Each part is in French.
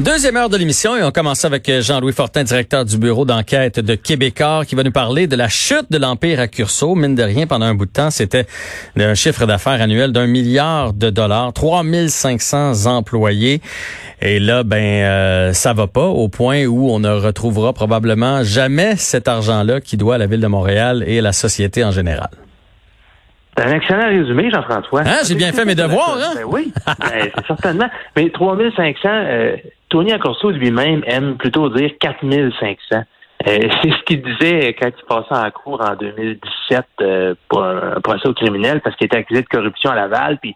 Deuxième heure de l'émission et on commence avec euh, Jean-Louis Fortin, directeur du bureau d'enquête de Québécois, qui va nous parler de la chute de l'Empire à Curso. Mine de rien, pendant un bout de temps, c'était un chiffre d'affaires annuel d'un milliard de dollars, 3500 employés. Et là, ben, euh, ça va pas au point où on ne retrouvera probablement jamais cet argent-là qui doit à la ville de Montréal et à la société en général. C'est un excellent résumé, Jean-François. Hein, j'ai bien fait mes devoirs, hein? Ben oui, ben, certainement. Mais 3500, euh, Tony Accorso lui-même aime plutôt dire 4500. Euh, c'est ce qu'il disait quand il passait en cours en 2017 euh, pour un procès au criminel parce qu'il était accusé de corruption à Laval. Puis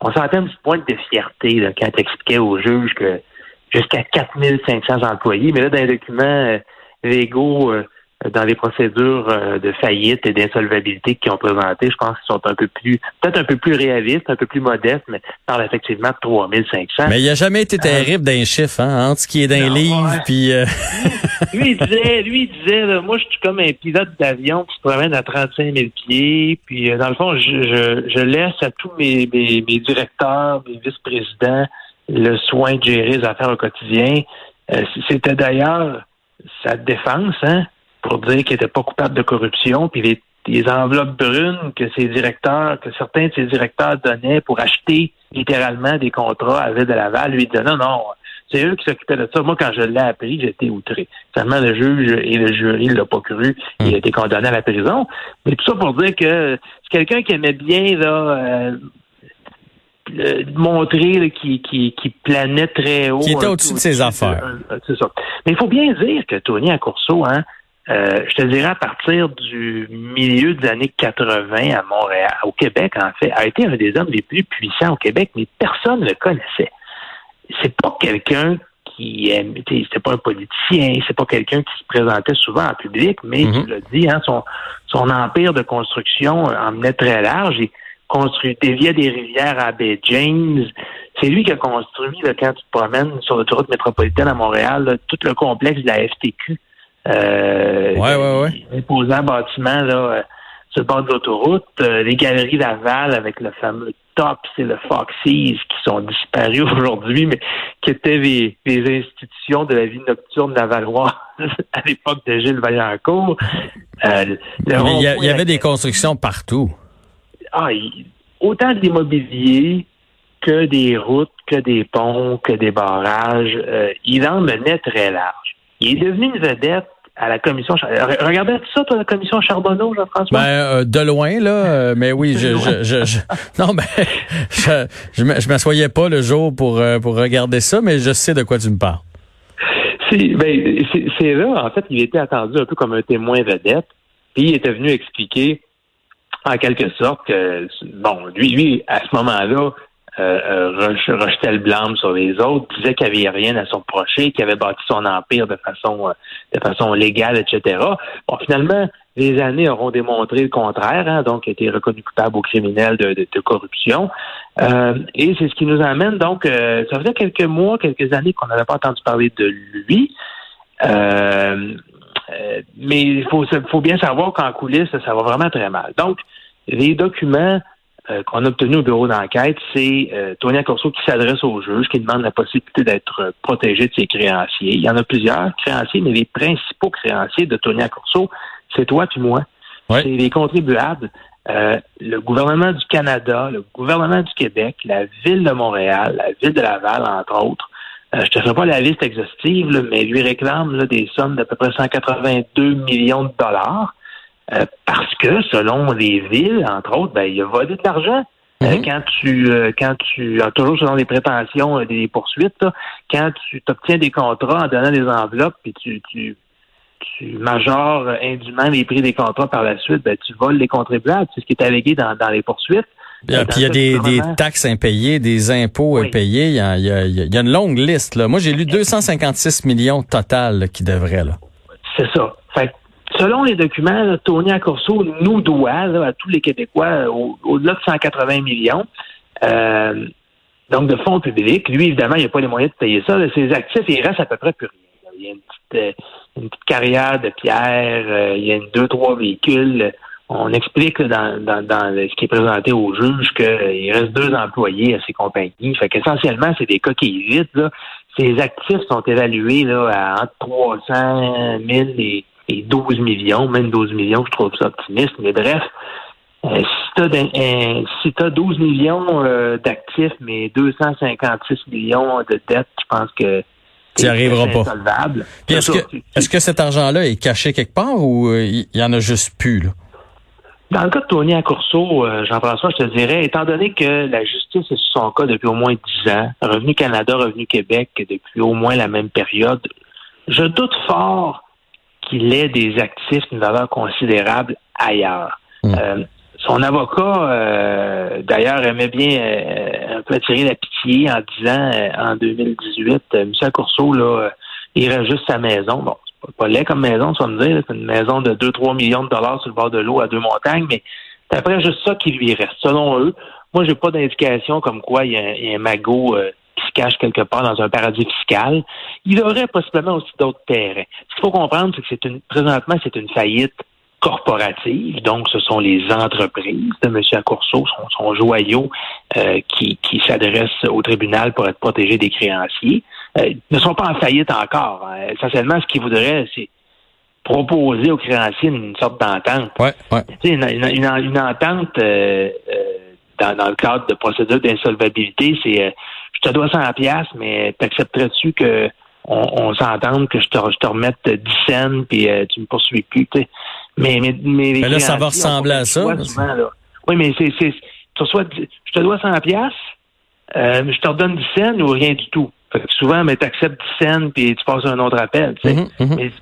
on sentait un petit point de fierté là, quand il expliquait aux juges que jusqu'à 4500 employés. Mais là, dans les documents légaux dans les procédures euh, de faillite et d'insolvabilité qu'ils ont présentées, je pense qu'ils sont un peu plus, peut-être un peu plus réalistes, un peu plus modestes, mais parlent effectivement de 3500. Mais il n'a jamais été terrible d'un chiffre, hein, entre ce qui est d'un livre, puis... Euh, lui, il disait, lui, il disait, moi, je suis comme un pilote d'avion qui se promène à 35 000 pieds, puis euh, dans le fond, je, je, je laisse à tous mes, mes, mes directeurs, mes vice-présidents, le soin de gérer les affaires au quotidien. C'était d'ailleurs sa défense, hein, pour dire qu'il n'était pas coupable de corruption, puis les, les, enveloppes brunes que ses directeurs, que certains de ses directeurs donnaient pour acheter littéralement des contrats à Ville de Laval, lui disait non, non, c'est eux qui s'occupaient de ça. Moi, quand je l'ai appris, j'étais outré. Finalement, le juge et le jury ne l'ont pas cru. Il a été condamné à la prison. Mais tout ça pour dire que c'est quelqu'un qui aimait bien là, euh, montrer qui, qui, qui planait très haut. Qui était au-dessus de ses affaires. c'est ça. Mais il faut bien dire que Tony Accourceau, hein, euh, je te dirais à partir du milieu des années 80 à Montréal, au Québec en fait, a été un des hommes les plus puissants au Québec, mais personne ne le connaissait. C'est pas quelqu'un qui aime, c'était pas un politicien, c'est pas quelqu'un qui se présentait souvent en public, mais mm-hmm. tu l'as dit, hein, son, son empire de construction emmenait très large. Il construit, déviait des rivières à Bay James. C'est lui qui a construit, là, quand tu te promènes sur l'autoroute métropolitaine à Montréal, tout le complexe de la FTQ. Euh, ouais, ouais, ouais. Imposant bâtiment là, euh, sur le bord de l'autoroute. Euh, les galeries Laval avec le fameux Tops et le Foxy's qui sont disparus aujourd'hui, mais qui étaient les, institutions de la vie nocturne lavalloise à l'époque de Gilles Vaillancourt. Euh, il y, avait des constructions partout. Ah, autant de l'immobilier que des routes, que des ponts, que des barrages. il en menait très large. Il est devenu une vedette à la commission. Regardez ça, toi, la commission Charbonneau, Jean-François? Ben, euh, de loin, là. Euh, mais oui, je, je, je, non, ben, je, je m'assoyais pas le jour pour, euh, pour regarder ça, mais je sais de quoi tu me parles. Ben, c'est là, en fait, il était attendu un peu comme un témoin vedette. Puis il était venu expliquer, en quelque sorte, que, bon, lui, lui, à ce moment-là, euh, euh rejetait le blâme sur les autres, disait qu'il n'y avait rien à son reprocher, qu'il avait bâti son empire de façon euh, de façon légale, etc. Bon, finalement, les années auront démontré le contraire, hein, donc été reconnu coupable au criminel de, de, corruption. Euh, et c'est ce qui nous amène donc, euh, ça faisait quelques mois, quelques années qu'on n'avait pas entendu parler de lui. mais il faut, faut bien savoir qu'en coulisses, ça va vraiment très mal. Donc, les documents euh, qu'on a obtenu au bureau d'enquête, c'est euh, Tony Corso qui s'adresse au juge, qui demande la possibilité d'être euh, protégé de ses créanciers. Il y en a plusieurs créanciers, mais les principaux créanciers de Tony Corso, c'est toi puis moi. C'est les contribuables. le gouvernement du Canada, le gouvernement du Québec, la ville de Montréal, la ville de Laval, entre autres. je te ferai pas la liste exhaustive, mais lui réclame des sommes d'à peu près 182 millions de dollars. Euh, parce que selon les villes, entre autres, ben, il a volé de l'argent. Euh, mhm. quand tu, euh, quand tu, toujours selon les prétentions des poursuites, quand tu obtiens des contrats en donnant des enveloppes, puis tu, tu, tu majores indûment les prix des contrats par la suite, ben, tu voles les contribuables. C'est ce qui est allégué dans, dans les poursuites. puis il y a des, des, taxes impayées, des impôts impayés. Il y, a, il, y a, une longue liste. Là. Moi, j'ai lu 256 millions total qui devraient. Là. C'est ça. Fait Selon les documents, Tony Accorso nous doit à tous les Québécois au-delà de 180 millions. Euh, donc de fonds publics. Lui, évidemment, il n'a pas les moyens de payer ça. Ses actifs, il reste à peu près plus rien. Il y a une petite, petite carrière de pierre, il y a deux, trois véhicules on explique dans, ce qui est présenté au juge qu'il reste deux employés à ces compagnies. Fait qu'essentiellement, c'est des qui évitent. Là. Ces actifs sont évalués là, à entre 300 000 et, 12 millions, même 12 millions, je trouve ça optimiste. Mais bref, euh, si tu as, 12 millions euh, d'actifs, mais 256 millions de dettes, je pense que tu n'y arriveras pas. Est-ce que, est que cet argent-là est caché quelque part ou euh, il y en a juste plus? Là? Dans le cas de Tony Accourceau, Jean-François, je te dirais, étant donné que la justice est sur son cas depuis au moins dix ans, Revenu Canada, Revenu Québec depuis au moins la même période, je doute fort qu'il ait des actifs d'une valeur considérable ailleurs. Hmm. Euh, son avocat, euh, d'ailleurs, aimait bien un peu attirer la pitié en disant en 2018, M. Accourceau, là, il reste juste sa maison. Bon, pas laid comme maison, tu vas me dire. C'est une maison de 2-3 millions de dollars sur le bord de l'eau à deux montagnes, mais c'est après juste ça qui lui reste, selon eux. Moi, j'ai pas d'indication comme quoi il y, a, un magot euh, se cache quelque part dans un paradis fiscal. Il aurait possiblement aussi d'autres terrains. Ce qu'il faut comprendre, c'est que c'est une présentement, c'est une faillite corporative, donc ce sont les entreprises de M. Accourceau, son, son joyau, euh, qui, qui s'adressent au tribunal pour être protégés des créanciers. Euh, ne sont pas en faillite encore. Hein. Essentiellement, ce qu'ils voudraient, c'est proposer aux créanciers une sorte d'entente. Ouais, ouais. Une, une, une, entente euh, euh, dans, dans, le cadre de procédure d'insolvabilité, c'est te dois 100 pièces, mais t'accepterais-tu que on, on s'entende que je te, je te remette 10 cents puis tu me poursuis plus, tu sais? Mais, mais, mais, mais là, ça va ressembler à ça. Oui, mais c'est, c'est, tu reçois, je te dois 100 pièces, je te redonne 10 cents ou rien du tout. Fait que souvent, mais tu acceptes 10 cents puis tu passes un autre appel. Mhm, mhm. Mais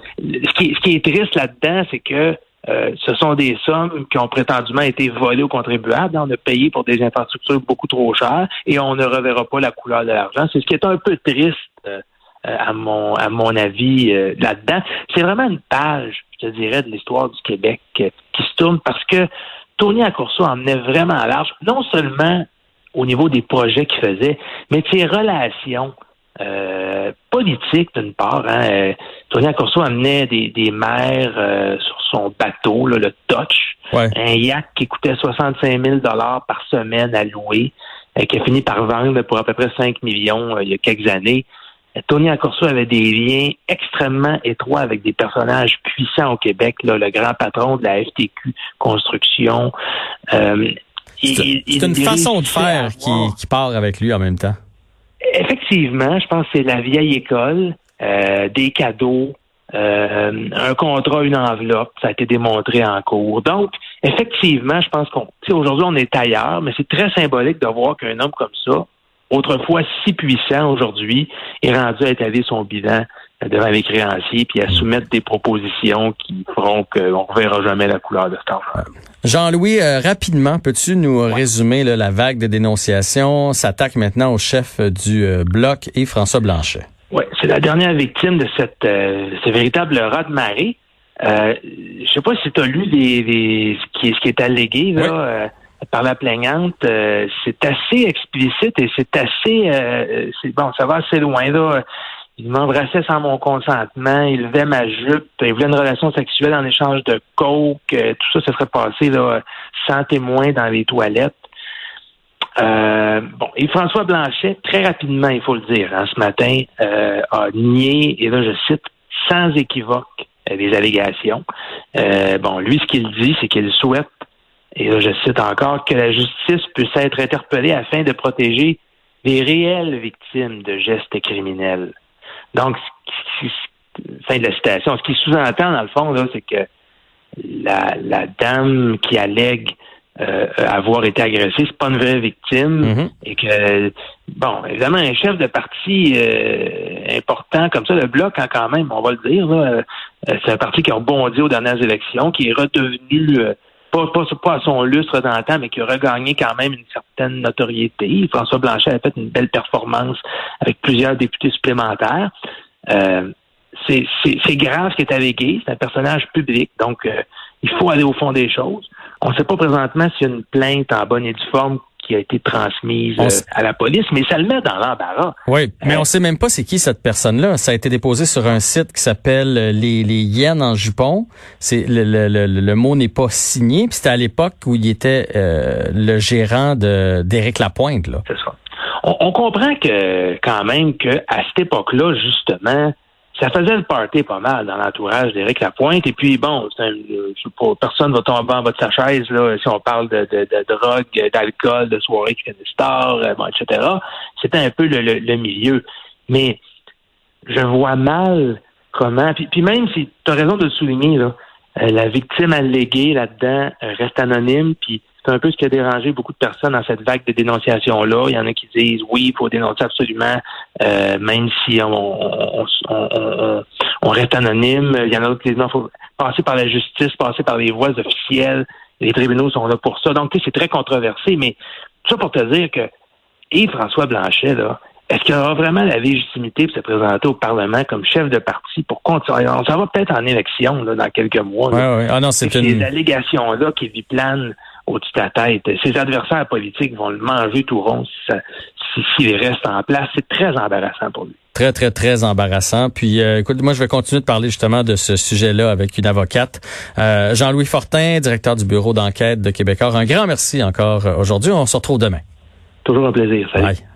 ce, qui, ce qui est triste là-dedans, c'est que euh, ce sont des sommes qui ont prétendument été volées aux contribuables. On a payé pour des infrastructures beaucoup trop chères et on ne reverra pas la couleur de l'argent. C'est ce qui est un peu triste, euh, à mon à mon avis, euh, là-dedans. C'est vraiment une page, je te dirais, de l'histoire du Québec qui se tourne parce que Tony Accourceau emmenait vraiment à large, non seulement au niveau des projets qu'il faisait, mais de ses relations euh, politique d'une part. Hein. Euh, Tony Accorso amenait des, des maires euh, sur son bateau, le Touch, un yacht qui coûtait 65 000 dollars par semaine à louer, qui a fini par vendre pour à peu près 5 millions il y a quelques années. Tony Accorso avait des liens extrêmement étroits avec des personnages puissants au Québec, le grand patron de la FTQ Construction. c'est une façon de faire qui, qui part avec lui en même temps. Effectivement, je pense que c'est la vieille école, euh, des cadeaux, euh, un contrat, une enveloppe, ça a été démontré en cours. Donc, effectivement, je pense qu'on, aujourd'hui, on est ailleurs, mais c'est très symbolique de voir qu'un homme comme ça, autrefois si puissant aujourd'hui, est rendu à étaler son bilan devant les créanciers puis à soumettre des propositions qui feront qu'on ne verra jamais la couleur de cet argent. Jean-Louis, euh, rapidement, peux-tu nous résumer la vague de dénonciations? S'attaque maintenant au chef du euh, bloc et François Blanchet? Oui, c'est la dernière victime de cette euh, ce véritable rat de marée. Euh, je sais pas si tu as lu les, ce, qui, ce qui est allégué là, par la plaignante. c'est assez explicite et c'est assez bon, ça va assez loin là il m'embrassait sans mon consentement, il levait ma jupe, il voulait une relation sexuelle en échange de coke, euh, tout ça, ça serait passé là, sans témoin dans les toilettes. Euh, bon, et François Blanchet, très rapidement, il faut le dire, hein, ce matin, euh, a nié, et là je cite, sans équivoque, les allégations. bon, lui, ce qu'il dit, c'est qu'il souhaite, et là je cite encore, que la justice puisse être interpellée afin de protéger les réelles victimes de gestes criminels. Donc, fin de la citation. Ce qui sous-entend, dans le fond, là, c'est que la, la dame qui allègue euh, avoir été agressée, c'est pas une vraie victime mm-hmm. et que bon, évidemment, un chef de parti euh, important comme ça, le bloc, hein, quand même, on va le dire, euh, c'est un parti qui a rebondi aux dernières élections, qui est redevenu pas, pas, pas, à son lustre dans le temps, mais qui a regagné quand même une certaine notoriété. François Blanchet a fait une belle performance avec plusieurs députés supplémentaires. Euh, c'est grave ce qui est allégué. C'est un personnage public. Donc, euh, il faut aller au fond des choses. On ne sait pas présentement s'il y a une plainte en bonne et due forme qui a été transmise euh, à la police, mais ça le met dans l'embarras. Oui, mais on sait même pas c'est qui cette personne-là. Ça a été déposé sur un site qui s'appelle les, les hyènes en jupon. C'est le, le, le, le mot n'est pas signé. Puis c'était à l'époque où il était le gérant de d'Éric Lapointe. Là. C'est ça. On, on, comprend que quand même que à cette époque-là, justement, ça faisait le party pas mal dans l'entourage d'Éric Lapointe. Et puis, bon, un, je sais pas, personne va tomber en bas de sa chaise là, si on parle de, de, de drogue, d'alcool, de soirée qui fait des stars, euh, bon, etc. C'était un peu le, le, milieu. Mais je vois mal comment. Puis, même si tu as raison de le souligner, là, euh, la victime alléguée là-dedans euh, reste anonyme, puis c'est un peu ce qui a dérangé beaucoup de personnes dans cette vague de dénonciations-là. Il y en a qui disent oui, il faut dénoncer absolument, euh, même si on, on, reste anonyme. Il y en a d'autres qui disent non, il faut passer par la justice, passer par les voies officielles. Les tribunaux sont là pour ça. Donc, c'est très controversé, mais ça pour te dire que Yves-François Blanchet, là, est-ce qu'il aura vraiment la légitimité de se présenter au Parlement comme chef de parti pour continuer? On s'en va peut-être en élection là, dans quelques mois. Ouais, Ah non, c'est une... Ces allégations-là qui lui planent au-dessus de la tête. Ses adversaires politiques vont le manger tout rond s'il reste en place. C'est très embarrassant pour lui. Très, très, très embarrassant. Puis, euh, écoute, moi, je vais continuer de parler justement de ce sujet-là avec une avocate. Euh, Jean-Louis Fortin, directeur du bureau d'enquête de Québécois. Un grand merci encore aujourd'hui. On se retrouve demain. Toujours un plaisir. Salut.